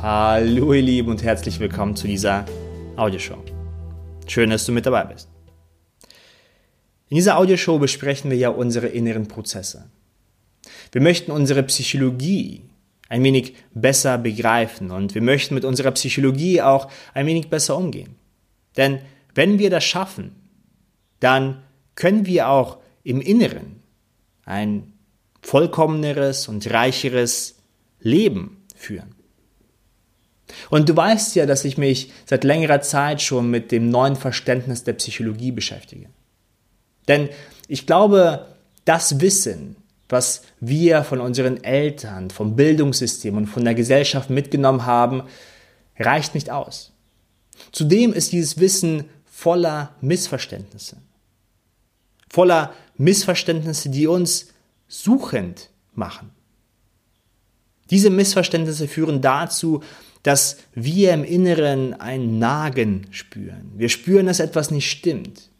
Hallo ihr Lieben und herzlich willkommen zu dieser Audioshow. Schön, dass du mit dabei bist. In dieser Audioshow besprechen wir ja unsere inneren Prozesse. Wir möchten unsere Psychologie ein wenig besser begreifen und wir möchten mit unserer Psychologie auch ein wenig besser umgehen. Denn wenn wir das schaffen, dann können wir auch im Inneren ein vollkommeneres und reicheres Leben führen. Und du weißt ja, dass ich mich seit längerer Zeit schon mit dem neuen Verständnis der Psychologie beschäftige. Denn ich glaube, das Wissen, was wir von unseren Eltern, vom Bildungssystem und von der Gesellschaft mitgenommen haben, reicht nicht aus. Zudem ist dieses Wissen voller Missverständnisse. Voller Missverständnisse, die uns suchend machen. Diese Missverständnisse führen dazu, dass wir im Inneren ein Nagen spüren. Wir spüren, dass etwas nicht stimmt.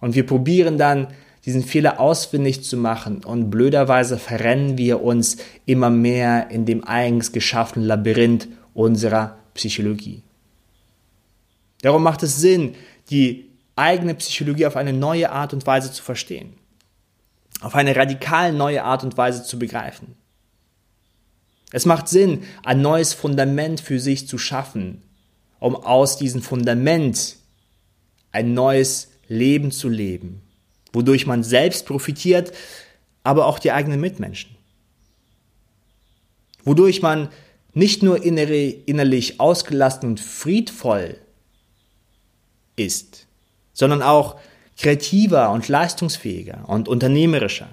Und wir probieren dann, diesen Fehler ausfindig zu machen und blöderweise verrennen wir uns immer mehr in dem eigens geschaffenen Labyrinth unserer Psychologie. Darum macht es Sinn, die eigene Psychologie auf eine neue Art und Weise zu verstehen, auf eine radikal neue Art und Weise zu begreifen. Es macht Sinn, ein neues Fundament für sich zu schaffen, um aus diesem Fundament ein neues Leben zu leben, wodurch man selbst profitiert, aber auch die eigenen Mitmenschen. Wodurch man nicht nur innerlich ausgelassen und friedvoll ist, sondern auch kreativer und leistungsfähiger und unternehmerischer.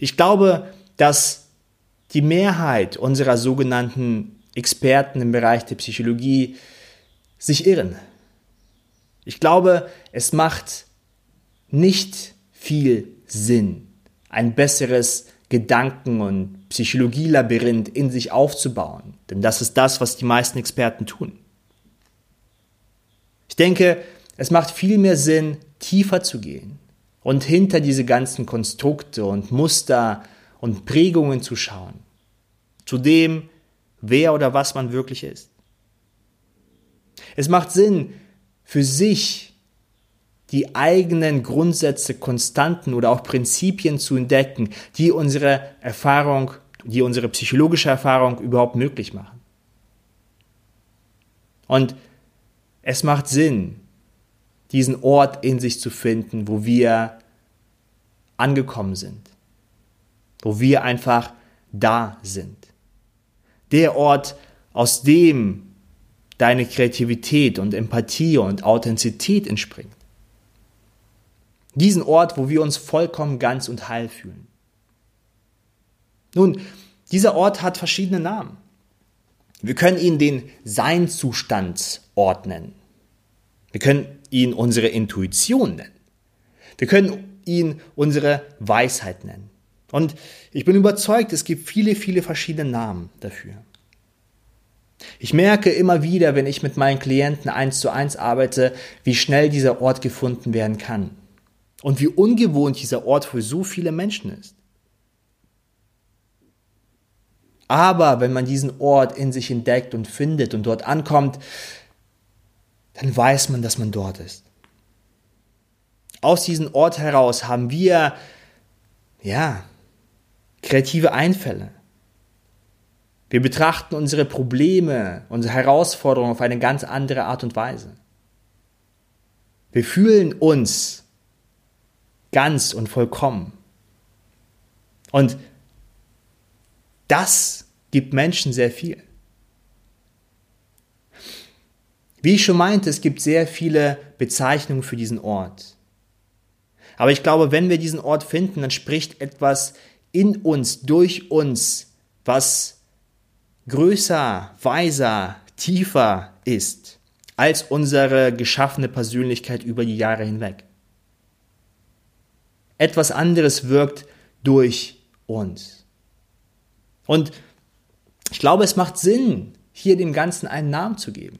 Ich glaube, dass die Mehrheit unserer sogenannten Experten im Bereich der Psychologie sich irren. Ich glaube, es macht nicht viel Sinn, ein besseres Gedanken- und Psychologielabyrinth in sich aufzubauen, denn das ist das, was die meisten Experten tun. Ich denke, es macht viel mehr Sinn, tiefer zu gehen und hinter diese ganzen Konstrukte und Muster und Prägungen zu schauen, zu dem, wer oder was man wirklich ist. Es macht Sinn, für sich die eigenen Grundsätze, Konstanten oder auch Prinzipien zu entdecken, die unsere Erfahrung, die unsere psychologische Erfahrung überhaupt möglich machen. Und es macht Sinn, diesen Ort in sich zu finden, wo wir angekommen sind wo wir einfach da sind. Der Ort, aus dem deine Kreativität und Empathie und Authentizität entspringt. Diesen Ort, wo wir uns vollkommen ganz und heil fühlen. Nun, dieser Ort hat verschiedene Namen. Wir können ihn den Seinzustandsort nennen. Wir können ihn unsere Intuition nennen. Wir können ihn unsere Weisheit nennen. Und ich bin überzeugt, es gibt viele, viele verschiedene Namen dafür. Ich merke immer wieder, wenn ich mit meinen Klienten eins zu eins arbeite, wie schnell dieser Ort gefunden werden kann. Und wie ungewohnt dieser Ort für so viele Menschen ist. Aber wenn man diesen Ort in sich entdeckt und findet und dort ankommt, dann weiß man, dass man dort ist. Aus diesem Ort heraus haben wir, ja, kreative Einfälle. Wir betrachten unsere Probleme, unsere Herausforderungen auf eine ganz andere Art und Weise. Wir fühlen uns ganz und vollkommen. Und das gibt Menschen sehr viel. Wie ich schon meinte, es gibt sehr viele Bezeichnungen für diesen Ort. Aber ich glaube, wenn wir diesen Ort finden, dann spricht etwas in uns, durch uns, was größer, weiser, tiefer ist als unsere geschaffene Persönlichkeit über die Jahre hinweg. Etwas anderes wirkt durch uns. Und ich glaube, es macht Sinn, hier dem Ganzen einen Namen zu geben.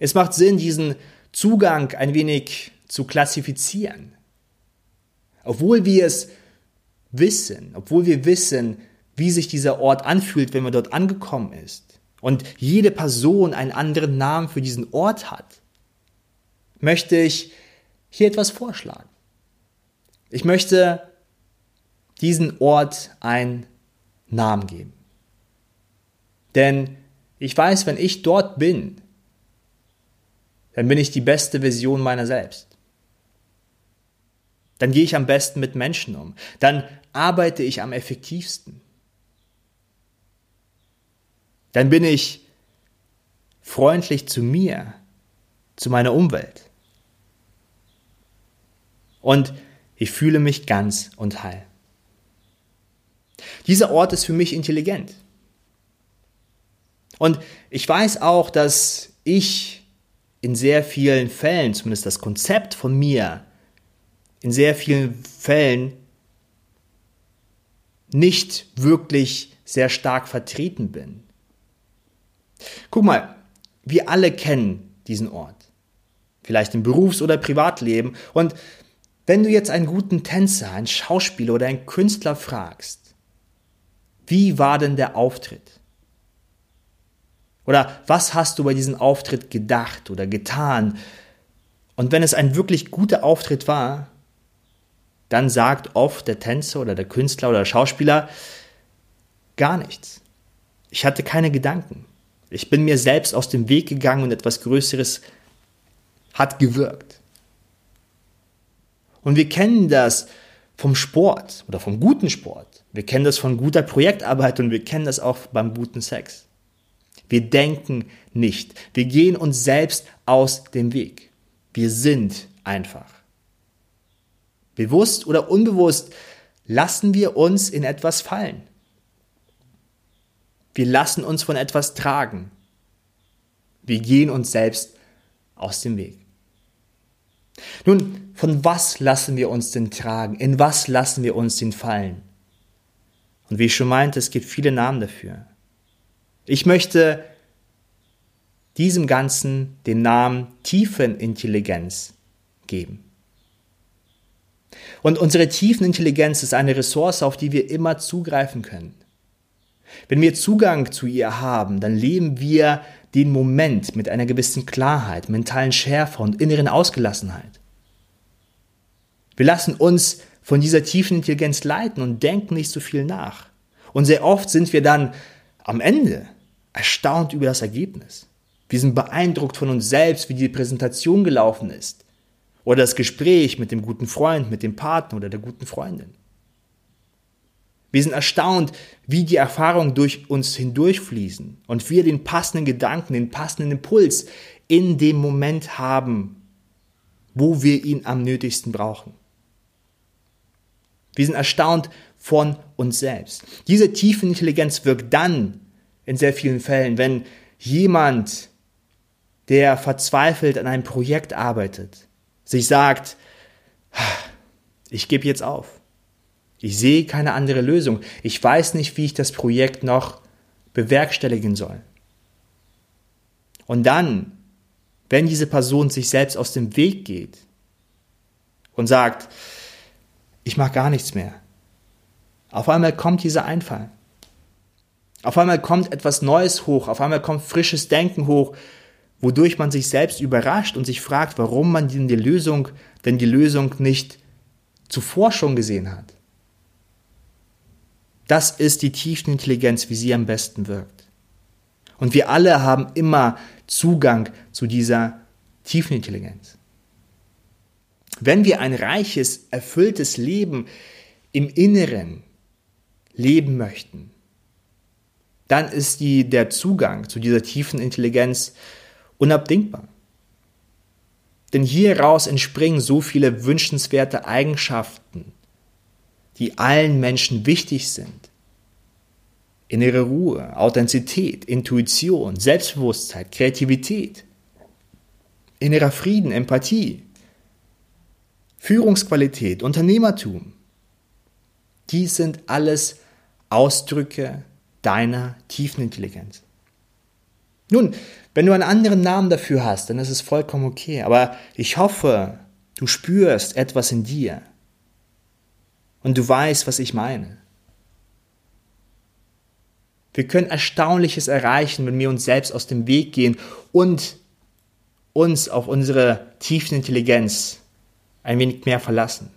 Es macht Sinn, diesen Zugang ein wenig zu klassifizieren. Obwohl wir es wissen, obwohl wir wissen, wie sich dieser Ort anfühlt, wenn man dort angekommen ist und jede Person einen anderen Namen für diesen Ort hat, möchte ich hier etwas vorschlagen. Ich möchte diesen Ort einen Namen geben. Denn ich weiß, wenn ich dort bin, dann bin ich die beste Version meiner selbst. Dann gehe ich am besten mit Menschen um. Dann arbeite ich am effektivsten. Dann bin ich freundlich zu mir, zu meiner Umwelt. Und ich fühle mich ganz und heil. Dieser Ort ist für mich intelligent. Und ich weiß auch, dass ich in sehr vielen Fällen, zumindest das Konzept von mir, in sehr vielen Fällen nicht wirklich sehr stark vertreten bin. Guck mal, wir alle kennen diesen Ort. Vielleicht im Berufs- oder Privatleben. Und wenn du jetzt einen guten Tänzer, einen Schauspieler oder einen Künstler fragst, wie war denn der Auftritt? Oder was hast du bei diesem Auftritt gedacht oder getan? Und wenn es ein wirklich guter Auftritt war, dann sagt oft der Tänzer oder der Künstler oder der Schauspieler gar nichts. Ich hatte keine Gedanken. Ich bin mir selbst aus dem Weg gegangen und etwas Größeres hat gewirkt. Und wir kennen das vom Sport oder vom guten Sport. Wir kennen das von guter Projektarbeit und wir kennen das auch beim guten Sex. Wir denken nicht. Wir gehen uns selbst aus dem Weg. Wir sind einfach. Bewusst oder unbewusst lassen wir uns in etwas fallen. Wir lassen uns von etwas tragen. Wir gehen uns selbst aus dem Weg. Nun, von was lassen wir uns denn tragen? In was lassen wir uns denn fallen? Und wie ich schon meinte, es gibt viele Namen dafür. Ich möchte diesem Ganzen den Namen Tiefenintelligenz geben. Und unsere Tiefenintelligenz ist eine Ressource, auf die wir immer zugreifen können. Wenn wir Zugang zu ihr haben, dann leben wir den Moment mit einer gewissen Klarheit, mentalen Schärfe und inneren Ausgelassenheit. Wir lassen uns von dieser tiefen Intelligenz leiten und denken nicht so viel nach. Und sehr oft sind wir dann am Ende erstaunt über das Ergebnis. Wir sind beeindruckt von uns selbst, wie die Präsentation gelaufen ist. Oder das Gespräch mit dem guten Freund, mit dem Partner oder der guten Freundin. Wir sind erstaunt, wie die Erfahrungen durch uns hindurchfließen und wir den passenden Gedanken, den passenden Impuls in dem Moment haben, wo wir ihn am nötigsten brauchen. Wir sind erstaunt von uns selbst. Diese tiefe Intelligenz wirkt dann in sehr vielen Fällen, wenn jemand, der verzweifelt an einem Projekt arbeitet, sich sagt, ich gebe jetzt auf. Ich sehe keine andere Lösung. Ich weiß nicht, wie ich das Projekt noch bewerkstelligen soll. Und dann, wenn diese Person sich selbst aus dem Weg geht und sagt, ich mache gar nichts mehr, auf einmal kommt dieser Einfall. Auf einmal kommt etwas Neues hoch, auf einmal kommt frisches Denken hoch, wodurch man sich selbst überrascht und sich fragt, warum man denn die Lösung, denn die Lösung nicht zuvor schon gesehen hat. Das ist die Tiefenintelligenz, wie sie am besten wirkt. Und wir alle haben immer Zugang zu dieser Tiefenintelligenz. Wenn wir ein reiches, erfülltes Leben im Inneren leben möchten, dann ist die, der Zugang zu dieser tiefen Intelligenz unabdingbar. Denn hieraus entspringen so viele wünschenswerte Eigenschaften, die allen Menschen wichtig sind. Innere Ruhe, Authentizität, Intuition, Selbstbewusstheit, Kreativität, innerer Frieden, Empathie, Führungsqualität, Unternehmertum. Dies sind alles Ausdrücke deiner tiefen Intelligenz. Nun, wenn du einen anderen Namen dafür hast, dann ist es vollkommen okay. Aber ich hoffe, du spürst etwas in dir. Und du weißt, was ich meine. Wir können Erstaunliches erreichen, wenn wir uns selbst aus dem Weg gehen und uns auf unsere tiefen Intelligenz ein wenig mehr verlassen.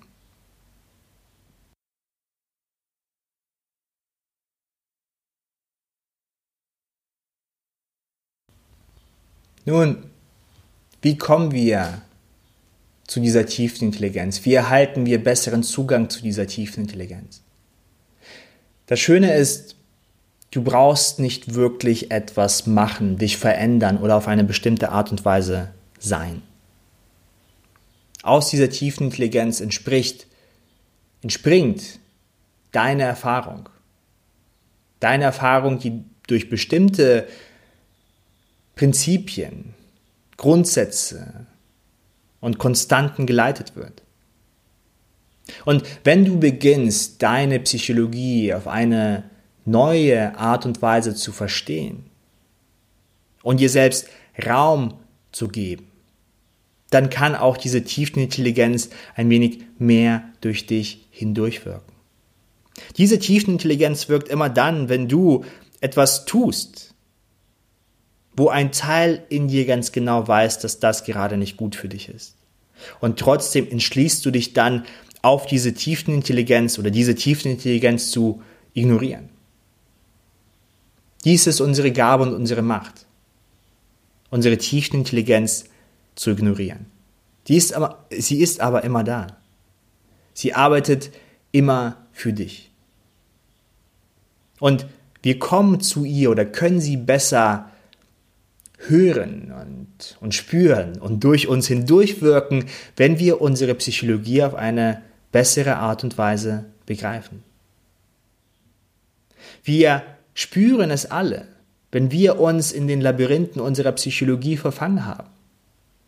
Nun, wie kommen wir zu dieser tiefen Intelligenz? Wie erhalten wir besseren Zugang zu dieser tiefen Intelligenz? Das Schöne ist, du brauchst nicht wirklich etwas machen, dich verändern oder auf eine bestimmte Art und Weise sein. Aus dieser tiefen Intelligenz entspricht, entspringt deine Erfahrung. Deine Erfahrung, die durch bestimmte Prinzipien, Grundsätze und Konstanten geleitet wird. Und wenn du beginnst, deine Psychologie auf eine neue Art und Weise zu verstehen und dir selbst Raum zu geben, dann kann auch diese Tiefenintelligenz ein wenig mehr durch dich hindurchwirken. Diese Tiefenintelligenz wirkt immer dann, wenn du etwas tust, wo ein Teil in dir ganz genau weiß, dass das gerade nicht gut für dich ist. Und trotzdem entschließt du dich dann, auf diese Tiefenintelligenz oder diese Tiefenintelligenz zu ignorieren. Dies ist unsere Gabe und unsere Macht, unsere Tiefenintelligenz zu ignorieren. Die aber, sie ist aber immer da. Sie arbeitet immer für dich. Und wir kommen zu ihr oder können sie besser hören und, und spüren und durch uns hindurchwirken, wenn wir unsere Psychologie auf eine bessere Art und Weise begreifen. Wir spüren es alle, wenn wir uns in den Labyrinthen unserer Psychologie verfangen haben.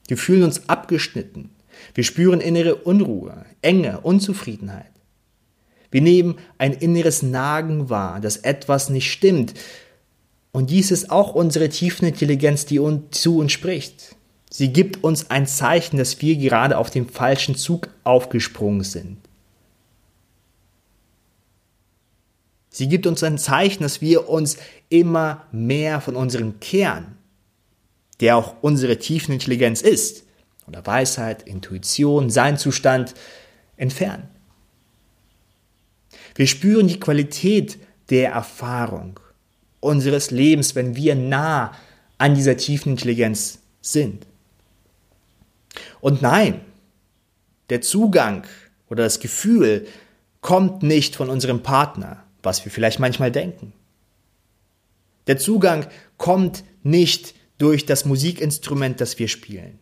Wir fühlen uns abgeschnitten. Wir spüren innere Unruhe, Enge, Unzufriedenheit. Wir nehmen ein inneres Nagen wahr, dass etwas nicht stimmt, und dies ist auch unsere tiefen Intelligenz, die uns zu uns spricht. Sie gibt uns ein Zeichen, dass wir gerade auf dem falschen Zug aufgesprungen sind. Sie gibt uns ein Zeichen, dass wir uns immer mehr von unserem Kern, der auch unsere tiefen Intelligenz ist, oder Weisheit, Intuition, Seinzustand, entfernen. Wir spüren die Qualität der Erfahrung unseres Lebens, wenn wir nah an dieser tiefen Intelligenz sind. Und nein, der Zugang oder das Gefühl kommt nicht von unserem Partner, was wir vielleicht manchmal denken. Der Zugang kommt nicht durch das Musikinstrument, das wir spielen.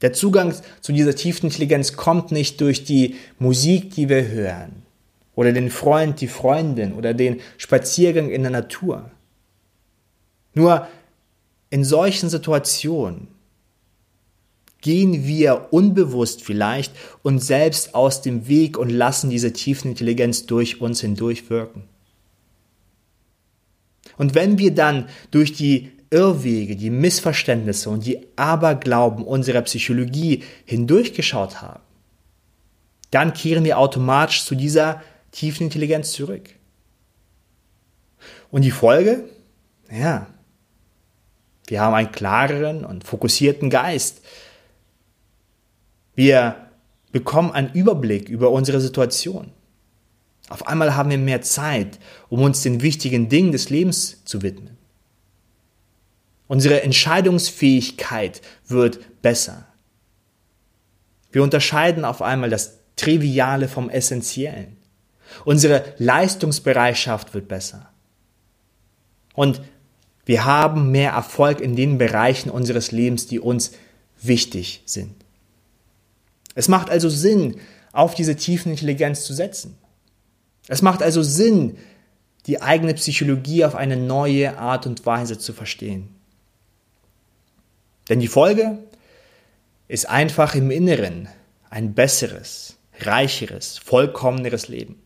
Der Zugang zu dieser tiefen Intelligenz kommt nicht durch die Musik, die wir hören oder den Freund, die Freundin oder den Spaziergang in der Natur. Nur in solchen Situationen gehen wir unbewusst vielleicht uns selbst aus dem Weg und lassen diese tiefen Intelligenz durch uns hindurch wirken. Und wenn wir dann durch die Irrwege, die Missverständnisse und die Aberglauben unserer Psychologie hindurchgeschaut haben, dann kehren wir automatisch zu dieser tiefen Intelligenz zurück. Und die Folge? Ja, wir haben einen klareren und fokussierten Geist. Wir bekommen einen Überblick über unsere Situation. Auf einmal haben wir mehr Zeit, um uns den wichtigen Dingen des Lebens zu widmen. Unsere Entscheidungsfähigkeit wird besser. Wir unterscheiden auf einmal das Triviale vom Essentiellen. Unsere Leistungsbereitschaft wird besser. Und wir haben mehr Erfolg in den Bereichen unseres Lebens, die uns wichtig sind. Es macht also Sinn, auf diese tiefen Intelligenz zu setzen. Es macht also Sinn, die eigene Psychologie auf eine neue Art und Weise zu verstehen. Denn die Folge ist einfach im Inneren ein besseres, reicheres, vollkommeneres Leben.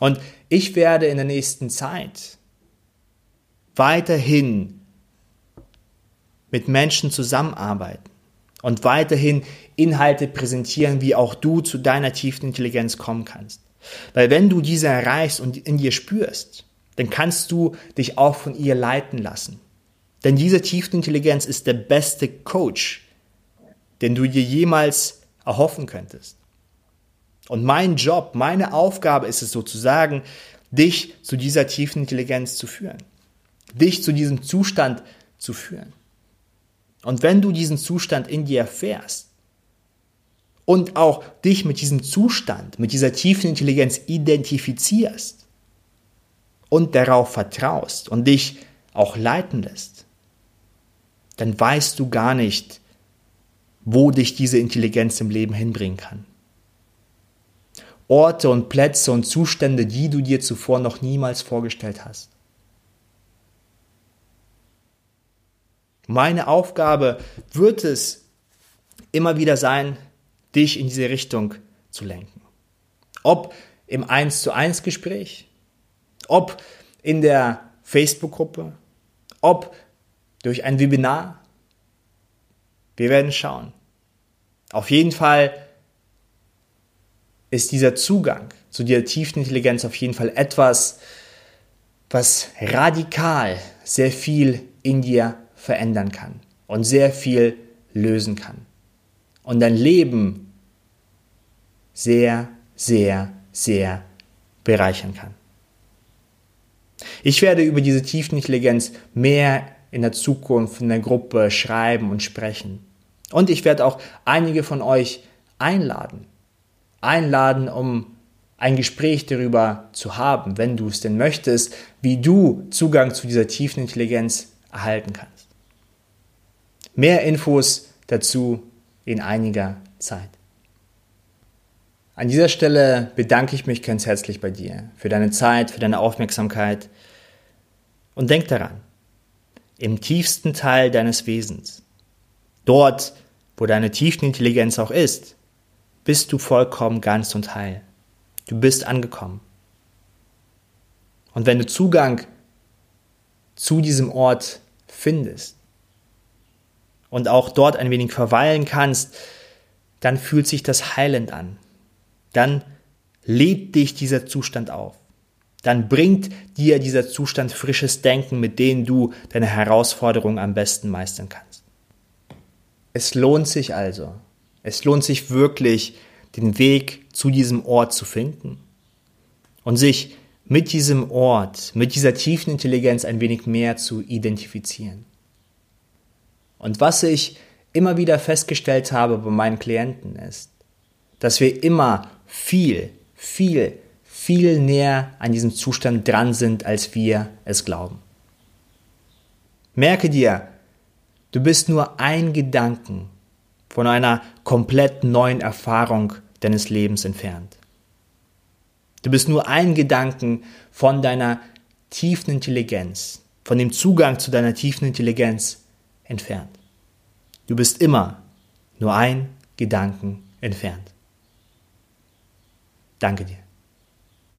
Und ich werde in der nächsten Zeit weiterhin mit Menschen zusammenarbeiten und weiterhin Inhalte präsentieren, wie auch du zu deiner tiefen Intelligenz kommen kannst. Weil wenn du diese erreichst und in dir spürst, dann kannst du dich auch von ihr leiten lassen. Denn diese Tiefenintelligenz ist der beste Coach, den du dir jemals erhoffen könntest. Und mein Job, meine Aufgabe ist es sozusagen, dich zu dieser tiefen Intelligenz zu führen. Dich zu diesem Zustand zu führen. Und wenn du diesen Zustand in dir erfährst und auch dich mit diesem Zustand, mit dieser tiefen Intelligenz identifizierst und darauf vertraust und dich auch leiten lässt, dann weißt du gar nicht, wo dich diese Intelligenz im Leben hinbringen kann. Orte und Plätze und Zustände, die du dir zuvor noch niemals vorgestellt hast. Meine Aufgabe wird es immer wieder sein, dich in diese Richtung zu lenken. Ob im 1 zu 1 Gespräch, ob in der Facebook-Gruppe, ob durch ein Webinar. Wir werden schauen. Auf jeden Fall ist dieser Zugang zu der tiefen Intelligenz auf jeden Fall etwas, was radikal sehr viel in dir verändern kann und sehr viel lösen kann. Und dein Leben sehr, sehr, sehr bereichern kann. Ich werde über diese tiefen Intelligenz mehr in der Zukunft in der Gruppe schreiben und sprechen. Und ich werde auch einige von euch einladen. Einladen, um ein Gespräch darüber zu haben, wenn du es denn möchtest, wie du Zugang zu dieser tiefen Intelligenz erhalten kannst. Mehr Infos dazu in einiger Zeit. An dieser Stelle bedanke ich mich ganz herzlich bei dir für deine Zeit, für deine Aufmerksamkeit und denk daran, im tiefsten Teil deines Wesens, dort, wo deine Tiefenintelligenz auch ist, bist du vollkommen ganz und heil. Du bist angekommen. Und wenn du Zugang zu diesem Ort findest und auch dort ein wenig verweilen kannst, dann fühlt sich das heilend an dann lädt dich dieser Zustand auf. Dann bringt dir dieser Zustand frisches Denken, mit dem du deine Herausforderungen am besten meistern kannst. Es lohnt sich also, es lohnt sich wirklich, den Weg zu diesem Ort zu finden und sich mit diesem Ort, mit dieser tiefen Intelligenz ein wenig mehr zu identifizieren. Und was ich immer wieder festgestellt habe bei meinen Klienten ist, dass wir immer viel, viel, viel näher an diesem Zustand dran sind, als wir es glauben. Merke dir, du bist nur ein Gedanken von einer komplett neuen Erfahrung deines Lebens entfernt. Du bist nur ein Gedanken von deiner tiefen Intelligenz, von dem Zugang zu deiner tiefen Intelligenz entfernt. Du bist immer nur ein Gedanken entfernt. Danke dir.